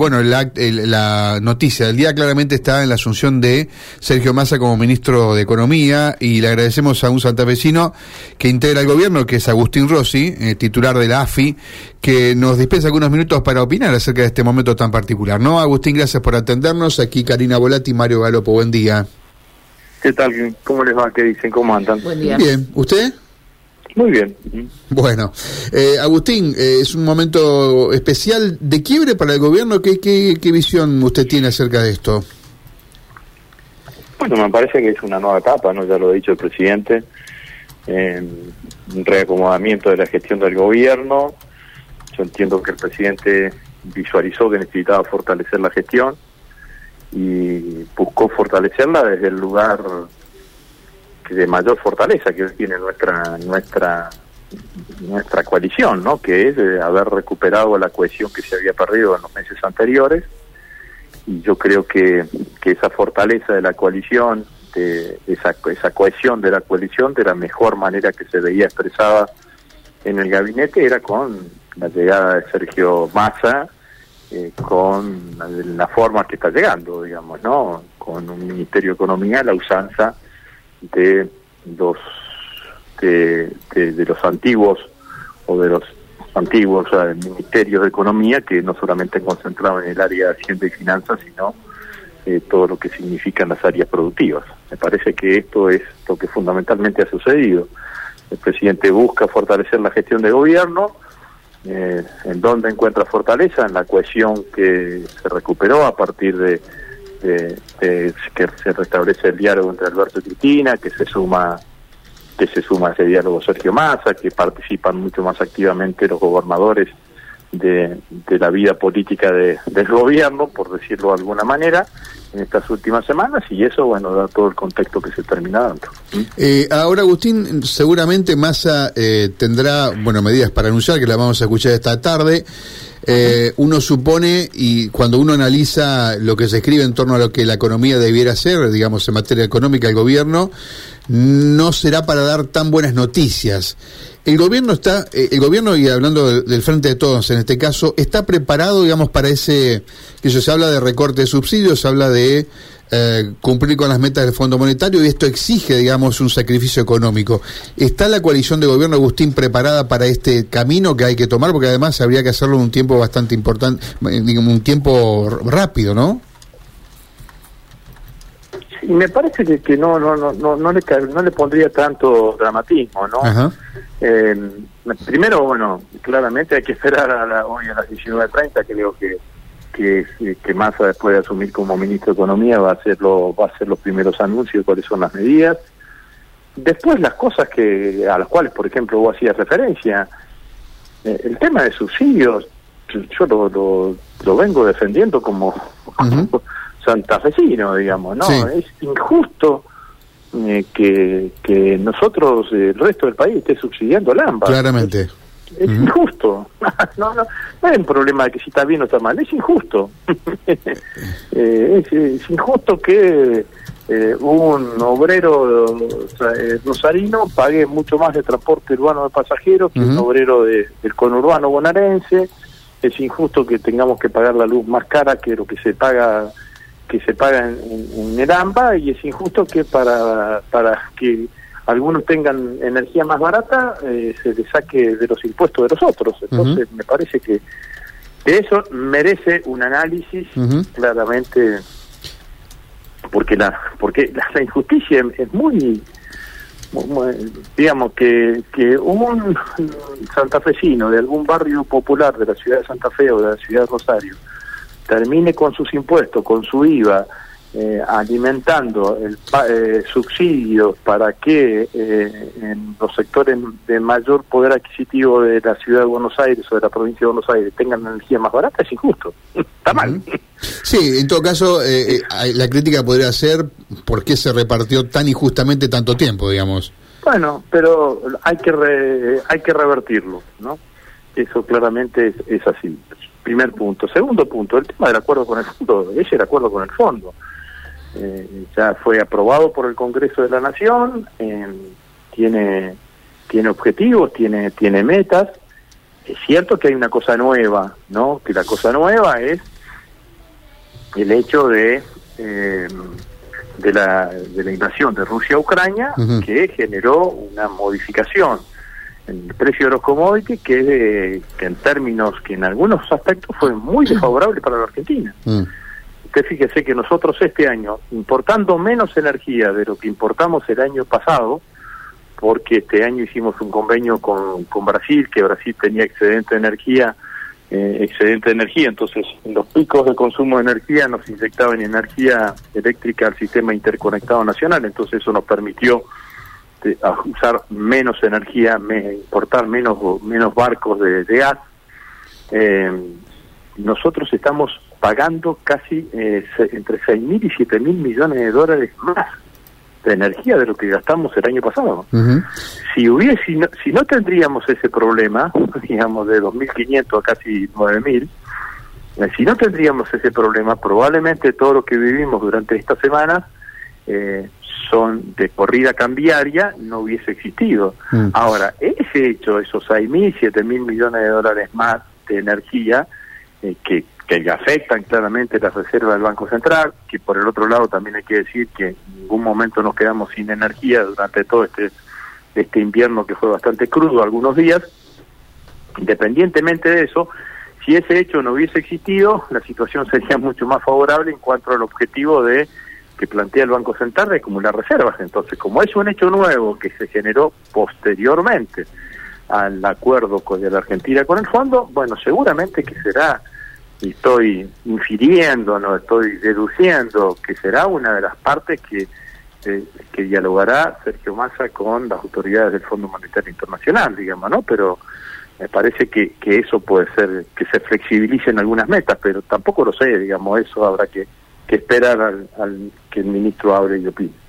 Bueno, la, la, noticia del día claramente está en la asunción de Sergio Massa como ministro de Economía y le agradecemos a un santafesino que integra el gobierno, que es Agustín Rossi, eh, titular de la AFI, que nos dispensa algunos minutos para opinar acerca de este momento tan particular. ¿No, Agustín? Gracias por atendernos. Aquí Karina Volati y Mario Galopo. Buen día. ¿Qué tal? ¿Cómo les va? ¿Qué dicen? ¿Cómo andan? Buen día. Bien. ¿Usted? Muy bien. Bueno, eh, Agustín, eh, es un momento especial de quiebre para el gobierno. ¿Qué, qué, visión usted tiene acerca de esto? Bueno, me parece que es una nueva etapa, ¿no? Ya lo ha dicho el presidente, un reacomodamiento de la gestión del gobierno. Yo entiendo que el presidente visualizó que necesitaba fortalecer la gestión y buscó fortalecerla desde el lugar de mayor fortaleza que tiene nuestra nuestra nuestra coalición, ¿no? Que es haber recuperado la cohesión que se había perdido en los meses anteriores. Y yo creo que, que esa fortaleza de la coalición, de esa, esa cohesión de la coalición, de la mejor manera que se veía expresada en el gabinete era con la llegada de Sergio Massa, eh, con la, forma que está llegando, digamos, ¿no? Con un Ministerio de Economía, la usanza de los de, los antiguos o de los antiguos ministerios de economía que no solamente concentraban en el área de hacienda y finanzas sino eh, todo lo que significan las áreas productivas. Me parece que esto es lo que fundamentalmente ha sucedido. El presidente busca fortalecer la gestión de gobierno eh, en dónde encuentra fortaleza en la cohesión que se recuperó a partir de de, que se restablece el diálogo entre Alberto y Cristina, que se suma que se suma ese diálogo Sergio Massa, que participan mucho más activamente los gobernadores de, de la vida política de, del gobierno, por decirlo de alguna manera, en estas últimas semanas, y eso, bueno, da todo el contexto que se termina dando. Eh, ahora, Agustín, seguramente Massa eh, tendrá, bueno, medidas para anunciar, que la vamos a escuchar esta tarde. Eh, uno supone, y cuando uno analiza lo que se escribe en torno a lo que la economía debiera ser, digamos, en materia económica, el gobierno, no será para dar tan buenas noticias. El gobierno está, eh, el gobierno, y hablando del, frente de todos en este caso, está preparado, digamos, para ese, que se habla de recorte de subsidios, se habla de eh, cumplir con las metas del Fondo Monetario y esto exige, digamos, un sacrificio económico. ¿Está la coalición de gobierno, Agustín, preparada para este camino que hay que tomar? Porque además habría que hacerlo en un tiempo bastante importante, digamos, un tiempo rápido, ¿no? Y me parece que, que no, no, no, no, no, le, no le pondría tanto dramatismo, ¿no? Eh, primero, bueno, claramente hay que esperar a la, hoy a las 19.30, creo que que, que Massa después de asumir como ministro de Economía va a hacer lo, va a hacer los primeros anuncios cuáles son las medidas. Después las cosas que a las cuales, por ejemplo, vos hacías referencia, eh, el tema de subsidios, yo lo, lo, vengo defendiendo como, santafesino, digamos, ¿no? Es injusto eh, que, que nosotros, el resto del país, esté subsidiando al AMBA. Claramente es injusto. no, no, no es un problema de que si está bien o está mal, es injusto. Eh, es, injusto que eh, un obrero eh, rosarino pague mucho más de transporte urbano de pasajeros que un obrero de, del conurbano bonaerense. Es injusto que tengamos que pagar la luz más cara que lo que se paga que se paga en, en, el AMBA y es injusto que para para que algunos tengan energía más barata, eh, se les saque de los impuestos de los otros. Entonces, me parece que eso merece un análisis claramente, porque la porque la, injusticia es muy, digamos que que un santafesino de algún barrio popular de la ciudad de Santa Fe o de la ciudad de Rosario termine con sus impuestos, con su IVA, eh, alimentando el eh, subsidios para que eh, en los sectores de mayor poder adquisitivo de la ciudad de Buenos Aires o de la provincia de Buenos Aires tengan energía más barata es injusto. Está mal. Sí, en todo caso, la crítica podría ser por qué se repartió tan injustamente tanto tiempo, digamos. Bueno, pero hay que hay que revertirlo, ¿no? Eso claramente es, es así. Primer punto. Segundo punto, el tema del acuerdo con el fondo, es el acuerdo con el fondo. Eh, ya fue aprobado por el Congreso de la Nación, tiene, tiene objetivos, tiene, tiene metas. Es cierto que hay una cosa nueva, ¿no? Que la cosa nueva es el hecho de eh, de la, de la invasión de Rusia a Ucrania, que generó una modificación el precio de los commodities que, que en términos que en algunos aspectos fue muy desfavorable para la Argentina. Mm. Usted fíjese que nosotros este año, importando menos energía de lo que importamos el año pasado, porque este año hicimos un convenio con, con Brasil, que Brasil tenía excedente de energía, eh, excedente de energía, entonces los picos de consumo de energía nos inyectaban energía eléctrica al sistema interconectado nacional, entonces eso nos permitió eh, usar menos energía, importar menos menos barcos de, gas. Eh, nosotros estamos pagando casi entre 6 mil y 7 mil millones de dólares más de energía de lo que gastamos el año pasado. Si hubiese, si no, si no, tendríamos ese problema, digamos de 2.500 a casi 9.000, eh, si no tendríamos ese problema, probablemente todo lo que vivimos durante esta semana eh, son de corrida cambiaria, no hubiese existido. Mm. Ahora, ese hecho, esos 6.000, 7.000 millones de dólares más de energía, eh, que que afectan claramente las reservas del Banco Central, que por el otro lado también hay que decir que en ningún momento nos quedamos sin energía durante todo este, este invierno que fue bastante crudo algunos días. Independientemente de eso, si ese hecho no hubiese existido, la situación sería mucho más favorable en cuanto al objetivo de que plantea el Banco Central de acumular reservas. Entonces, como es un hecho nuevo que se generó posteriormente al acuerdo con la Argentina con el fondo, bueno, seguramente que será y estoy infiriendo, no estoy deduciendo que será una de las partes que, eh, que dialogará Sergio Massa con las autoridades del Fondo Monetario Internacional, digamos, ¿no? Pero me parece que, que eso puede ser, que se flexibilicen algunas metas, pero tampoco lo sé, digamos, eso habrá que, que esperar al, al que el ministro hable y opine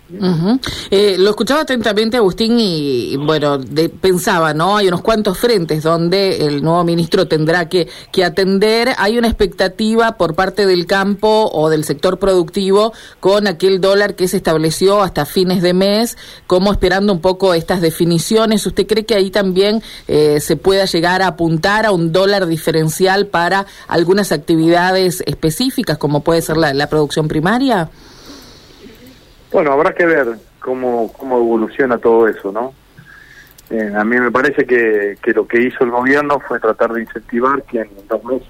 eh, lo escuchaba atentamente Agustín y, bueno, pensaba, ¿no? Hay unos cuantos frentes donde el nuevo ministro tendrá que, que atender. Hay una expectativa por parte del campo o del sector productivo con aquel dólar que se estableció hasta fines de mes, como esperando un poco estas definiciones. ¿Usted cree que ahí también eh, se pueda llegar a apuntar a un dólar diferencial para algunas actividades específicas, como puede ser la producción primaria? Bueno, habrá que ver cómo, cómo evoluciona todo eso, ¿no? Eh, a mí me parece que, que lo que hizo el gobierno fue tratar de incentivar que en dos meses,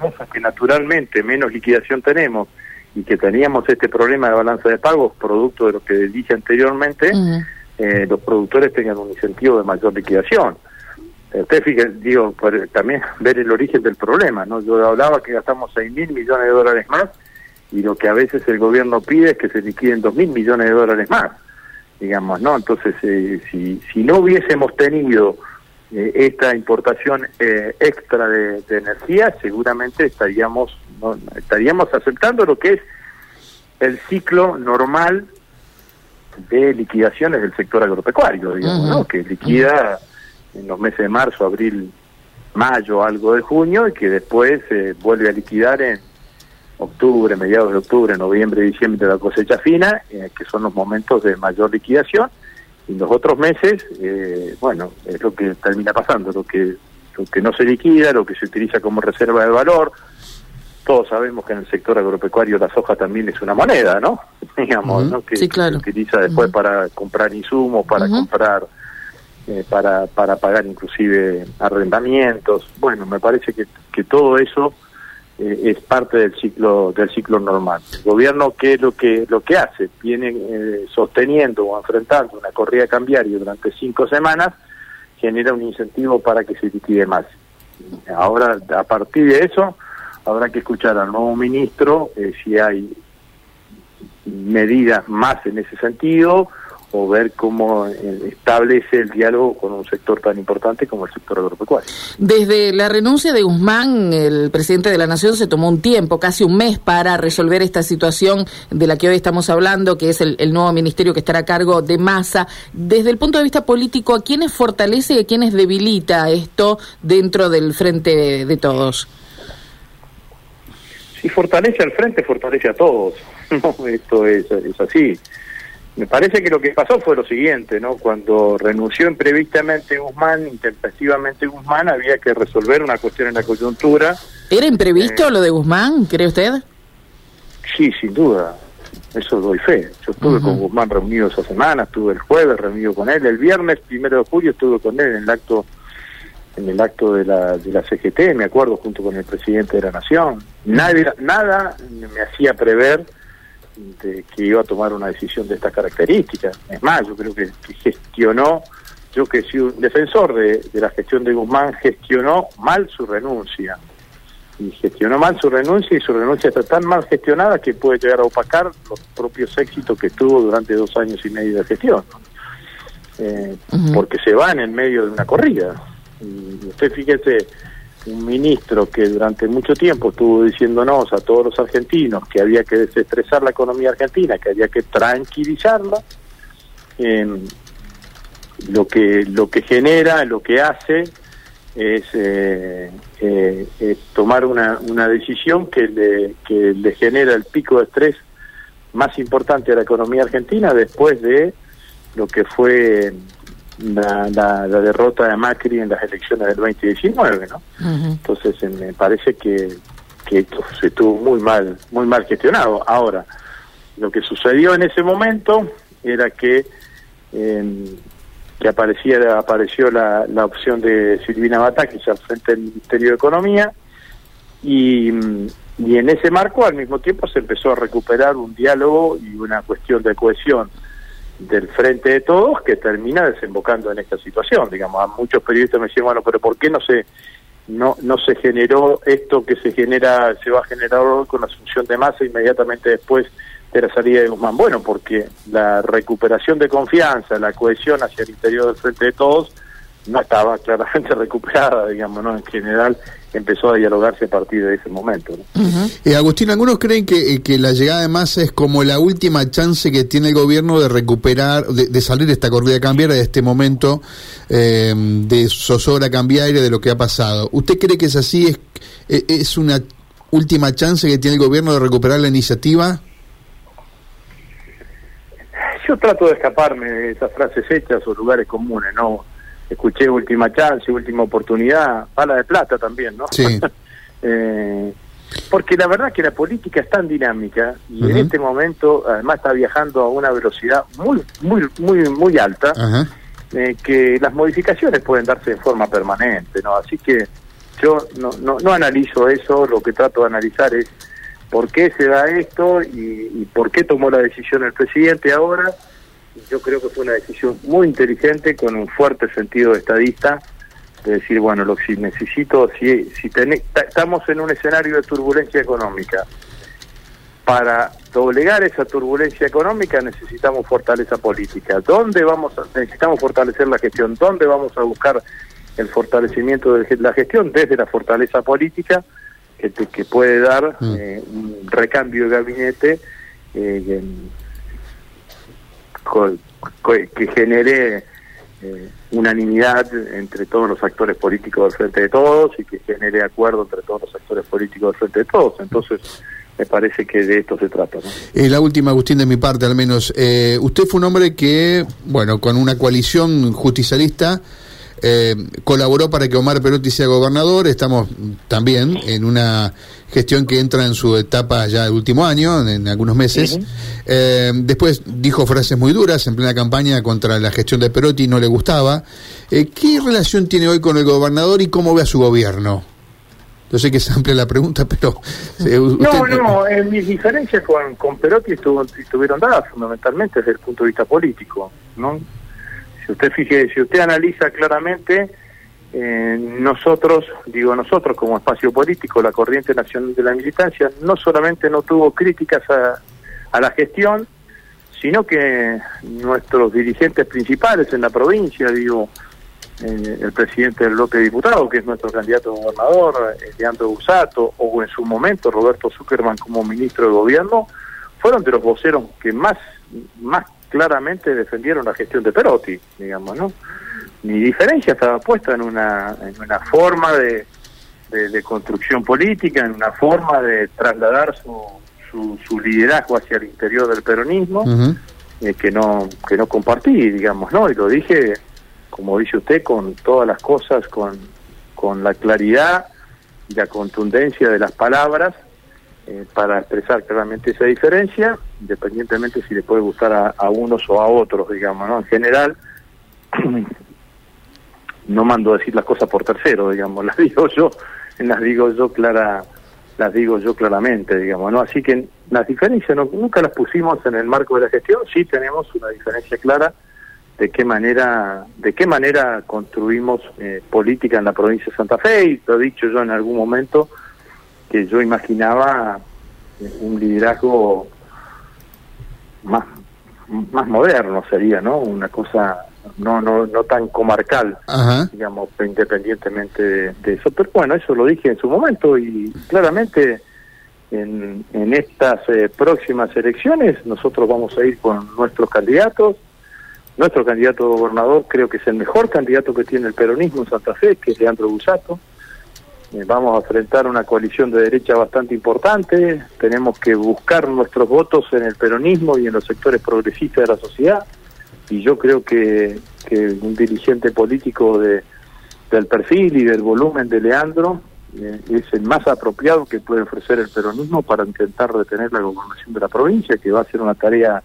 meses que naturalmente menos liquidación tenemos y que teníamos este problema de balanza de pagos, producto de lo que dije anteriormente, eh, los productores tengan un incentivo de mayor liquidación. Usted fíjese, digo, también ver el origen del problema, ¿no? Yo hablaba que gastamos 6 mil millones de dólares más y lo que a veces el gobierno pide es que se liquiden dos mil millones de dólares más, digamos, ¿no? Entonces, eh, si, si no hubiésemos tenido eh, esta importación eh, extra de, energía, seguramente estaríamos no, estaríamos aceptando lo que es el ciclo normal de liquidaciones del sector agropecuario, digamos, ¿no? Que liquida en los meses de marzo, abril, mayo, algo de junio y que después vuelve a liquidar en octubre, mediados de octubre, noviembre, diciembre de la cosecha fina, eh, que son los momentos de mayor liquidación, y los otros meses, eh, bueno, es lo que termina pasando, lo que, lo que no se liquida, lo que se utiliza como reserva de valor. Todos sabemos que en el sector agropecuario la soja también es una moneda, ¿no? Digamos, ¿no? Que se utiliza después para comprar insumos, para comprar, eh, para, para pagar inclusive arrendamientos. Bueno, me parece que, que todo eso eh, es parte del ciclo del ciclo normal. El gobierno qué es lo que lo que hace, viene eh, sosteniendo o enfrentando una corrida cambiaria durante cinco semanas, genera un incentivo para que se liquide más. Ahora, a partir de eso, habrá que escuchar al nuevo ministro eh, si hay medidas más en ese sentido o ver cómo eh, establece el diálogo con un sector tan importante como el sector agropecuario. Desde la renuncia de Guzmán, el presidente de la Nación se tomó un tiempo, casi un mes, para resolver esta situación de la que hoy estamos hablando, que es el, nuevo ministerio que estará a cargo de masa. Desde el punto de vista político, ¿a quiénes fortalece y a quiénes debilita esto dentro del frente de, todos? Si fortalece al frente, fortalece a todos. esto es, es así. Me parece que lo que pasó fue lo siguiente, ¿no? Cuando renunció imprevistamente Guzmán, intempestivamente Guzmán, había que resolver una cuestión en la coyuntura. ¿Era imprevisto eh, lo de Guzmán, cree usted? Sí, sin duda, eso doy fe. Yo estuve con Guzmán reunido esa semana, estuve el jueves reunido con él, el viernes primero de julio estuve con él en el acto en el acto de la, de la CGT, me acuerdo, junto con el presidente de la Nación. Nadie, nada me hacía prever de que iba a tomar una decisión de estas características. Es más, yo creo que, gestionó, yo que soy un defensor de, de la gestión de Guzmán, gestionó mal su renuncia y gestionó mal su renuncia y su renuncia está tan mal gestionada que puede llegar a opacar los propios éxitos que tuvo durante dos años y medio de gestión. Eh, porque se va en el medio de una corrida. Y usted fíjese, un ministro que durante mucho tiempo estuvo diciéndonos a todos los argentinos que había que desestresar la economía argentina, que había que tranquilizarla, eh, lo que lo que genera, lo que hace es, eh, eh, tomar una, una decisión que le, que le genera el pico de estrés más importante a la economía argentina después de lo que fue la, la, derrota de Macri en las elecciones del 2019, ¿no? Entonces eh, me parece que, que esto se estuvo muy mal, muy mal gestionado. Ahora, lo que sucedió en ese momento era que eh, que apareciera, apareció la, la opción de Silvina Batakis al frente del Ministerio de Economía y, y en ese marco al mismo tiempo se empezó a recuperar un diálogo y una cuestión de cohesión del frente de todos que termina desembocando en esta situación. Digamos, a muchos periodistas me decían, bueno, pero ¿por qué no se no no se generó esto que se genera, se va a generar con la asunción de masa inmediatamente después de la salida de Guzmán? Bueno, porque la recuperación de confianza, la cohesión hacia el interior del frente de todos, no estaba claramente recuperada, digamos, ¿no? En general empezó a dialogarse a partir de ese momento. eh, Agustín, algunos creen que, eh, que, la llegada de Massa es como la última chance que tiene el gobierno de recuperar, de, de salir de esta corrida cambiaria, de este momento eh, de zozobra cambiaria, de lo que ha pasado. ¿Usted cree que es así? ¿Es, eh, es una última chance que tiene el gobierno de recuperar la iniciativa? yo trato de escaparme de esas frases hechas o lugares comunes, ¿no? Escuché última chance, última oportunidad, bala de plata también, ¿no? Sí. eh, porque la verdad que la política es tan dinámica y uh -huh. en este momento además está viajando a una velocidad muy, muy, muy, muy alta, uh -huh. eh, que las modificaciones pueden darse de forma permanente, ¿no? Así que yo no, no, no analizo eso, lo que trato de analizar es por qué se da esto y, y, por qué tomó la decisión el presidente ahora. Yo creo que fue una decisión muy inteligente con un fuerte sentido estadista de decir, bueno, lo que necesito, si, si ten, estamos en un escenario de turbulencia económica, para doblegar esa turbulencia económica necesitamos fortaleza política. ¿Dónde vamos a, necesitamos fortalecer la gestión? ¿Dónde vamos a buscar el fortalecimiento de la gestión? Desde la fortaleza política que, te, que puede dar mm. eh, un recambio de gabinete eh, que genere eh, unanimidad entre todos los actores políticos del Frente de Todos y que genere acuerdo entre todos los actores políticos del Frente de Todos. Entonces, me parece que de esto se trata. ¿no? Eh, la última, Agustín, de mi parte al menos. Eh, usted fue un hombre que, bueno, con una coalición justicialista, eh, colaboró para que Omar Perotti sea gobernador. Estamos también en una gestión que entra en su etapa ya el último año, en, en algunos meses. Uh -huh. eh, después dijo frases muy duras en plena campaña contra la gestión de Perotti, no le gustaba. Eh, ¿Qué relación tiene hoy con el gobernador y cómo ve a su gobierno? Yo sé que es amplia la pregunta, pero... Eh, usted... No, no, eh, mis diferencias con, con Perotti estuvo, estuvieron dadas fundamentalmente desde el punto de vista político, ¿no? Si usted fije, si usted analiza claramente, eh, nosotros, digo nosotros como espacio político, la corriente nacional de la militancia, no solamente no tuvo críticas a, a la gestión, sino que nuestros dirigentes principales en la provincia, digo, eh, el presidente del bloque de diputados, que es nuestro candidato a gobernador, eh, Leandro Busato, o en su momento Roberto Zuckerman como ministro de gobierno, fueron de los voceros que más, más claramente defendieron la gestión de Perotti, digamos, ¿no? Mi diferencia estaba puesta en una, en una forma de, de, de construcción política, en una forma de trasladar su, su, su liderazgo hacia el interior del peronismo, uh -huh. eh, que no que no compartí, digamos, ¿no? Y lo dije como dice usted, con todas las cosas, con, con la claridad y la contundencia de las palabras, eh, para expresar claramente esa diferencia, independientemente si le puede gustar a, a unos o a otros, digamos, ¿no? En general, no mando a decir las cosas por tercero, digamos, las digo yo, las digo yo clara, las digo yo claramente, digamos, ¿no? Así que las diferencias nunca las pusimos en el marco de la gestión, sí tenemos una diferencia clara de qué manera, de qué manera construimos eh, política en la provincia de Santa Fe, y lo he dicho yo en algún momento, que yo imaginaba eh, un liderazgo más más moderno sería, ¿no? Una cosa no no no tan comarcal, digamos, independientemente de, eso. Pero bueno, eso lo dije en su momento y claramente en, en estas eh, próximas elecciones nosotros vamos a ir con nuestros candidatos. Nuestro candidato gobernador creo que es el mejor candidato que tiene el peronismo en Santa Fe, que es Leandro Busato. Eh, vamos a enfrentar una coalición de derecha bastante importante, tenemos que buscar nuestros votos en el peronismo y en los sectores progresistas de la sociedad, y yo creo que, que un dirigente político de, del perfil y del volumen de Leandro eh, es el más apropiado que puede ofrecer el peronismo para intentar detener la gobernación de la provincia, que va a ser una tarea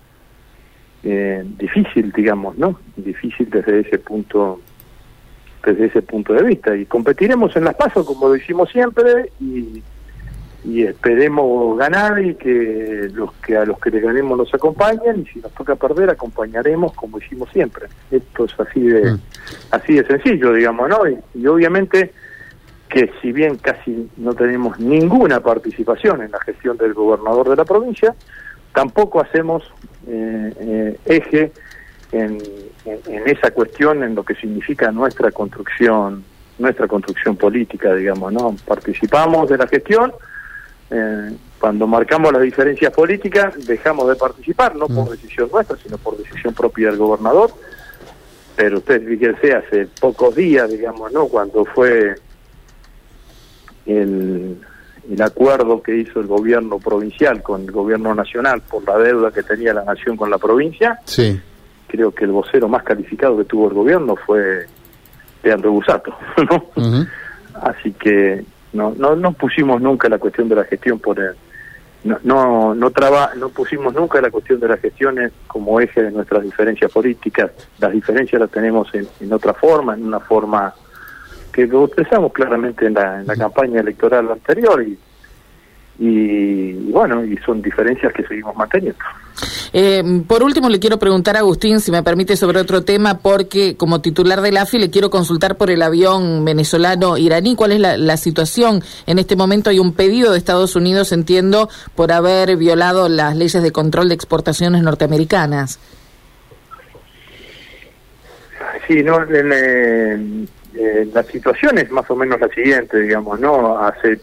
eh, difícil, digamos, ¿no? Difícil desde ese punto desde ese punto de vista. Y competiremos en las pasos como lo hicimos siempre y, y esperemos ganar y que los que a los que le ganemos nos acompañen y si nos toca perder acompañaremos como hicimos siempre. Esto es así de mm. así de sencillo, digamos, ¿no? Y, obviamente que si bien casi no tenemos ninguna participación en la gestión del gobernador de la provincia, tampoco hacemos eh, eh, eje en, en, esa cuestión, en lo que significa nuestra construcción, nuestra construcción política, digamos, ¿no? Participamos de la gestión, eh, cuando marcamos las diferencias políticas dejamos de participar, no por mm. decisión nuestra, sino por decisión propia del gobernador, pero usted fíjense, hace pocos días, digamos, ¿no? Cuando fue el, el acuerdo que hizo el gobierno provincial con el gobierno nacional por la deuda que tenía la nación con la provincia, sí creo que el vocero más calificado que tuvo el gobierno fue Leandro Busato, ¿no? Así que no, no, no pusimos nunca la cuestión de la gestión por el, no no no, traba, no pusimos nunca la cuestión de las gestiones como eje de nuestras diferencias políticas. Las diferencias las tenemos en, en otra forma, en una forma que lo expresamos claramente en la, en la campaña electoral anterior y, y bueno, y son diferencias que seguimos manteniendo. Eh, por último, le quiero preguntar a Agustín, si me permite, sobre otro tema, porque como titular del AFI le quiero consultar por el avión venezolano-iraní. ¿Cuál es la, situación? En este momento hay un pedido de Estados Unidos, entiendo, por haber violado las leyes de control de exportaciones norteamericanas. Sí, no, eh, la situación es más o menos la siguiente, digamos, ¿no? Hace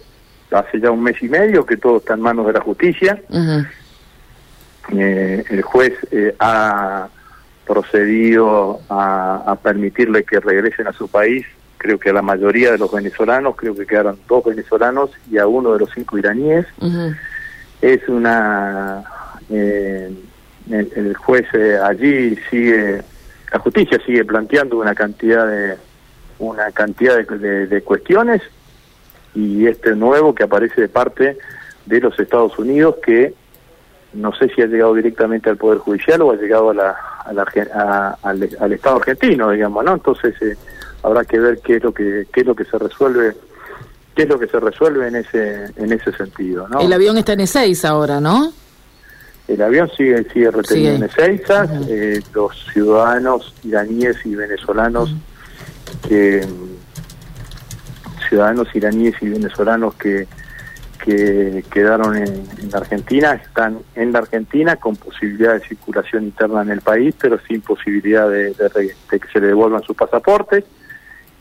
hace ya un mes y medio que todo está en manos de la justicia. Eh, el juez eh, ha procedido a, permitirle que regresen a su país, creo que a la mayoría de los venezolanos, creo que quedaron dos venezolanos y a uno de los cinco iraníes. Es una... Eh, el, juez allí sigue, la justicia sigue planteando una cantidad de una cantidad de cuestiones y este nuevo que aparece de parte de los Estados Unidos que no sé si ha llegado directamente al Poder Judicial o ha llegado a la, al, Estado argentino, digamos, ¿no? Entonces eh, habrá que ver qué es lo que qué es lo que se resuelve qué es lo que se resuelve en ese en ese sentido, ¿no? El avión está en Ezeiza ahora, ¿no? El avión sigue sigue retenido en Ezeiza, eh, los ciudadanos iraníes y venezolanos que ciudadanos iraníes y venezolanos que, que quedaron en, la Argentina están en la Argentina con posibilidad de circulación interna en el país, pero sin posibilidad de, que se le devuelvan sus pasaportes.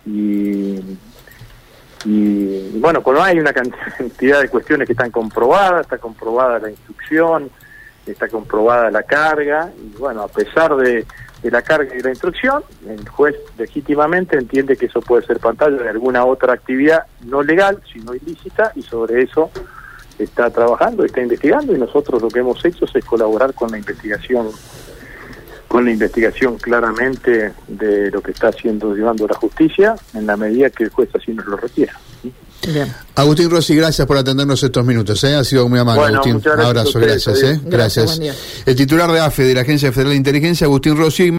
Y, y bueno, cuando hay una cantidad de cuestiones que están comprobadas, está comprobada la instrucción, está comprobada la carga, y bueno, a pesar de, de la carga y la instrucción, el juez legítimamente entiende que eso puede ser pantalla de alguna otra actividad no legal, sino ilícita, y sobre eso está trabajando, está investigando, y nosotros lo que hemos hecho es colaborar con la investigación, con la investigación claramente de lo que está haciendo llevando la justicia, en la medida que el juez así nos lo requiera. Agustín Rossi, gracias por atendernos estos minutos. ¿eh? Ha sido muy amable, Agustín. Un abrazo, gracias. ¿eh? gracias. El titular de AFE, de la Agencia Federal de Inteligencia, Agustín Rossi.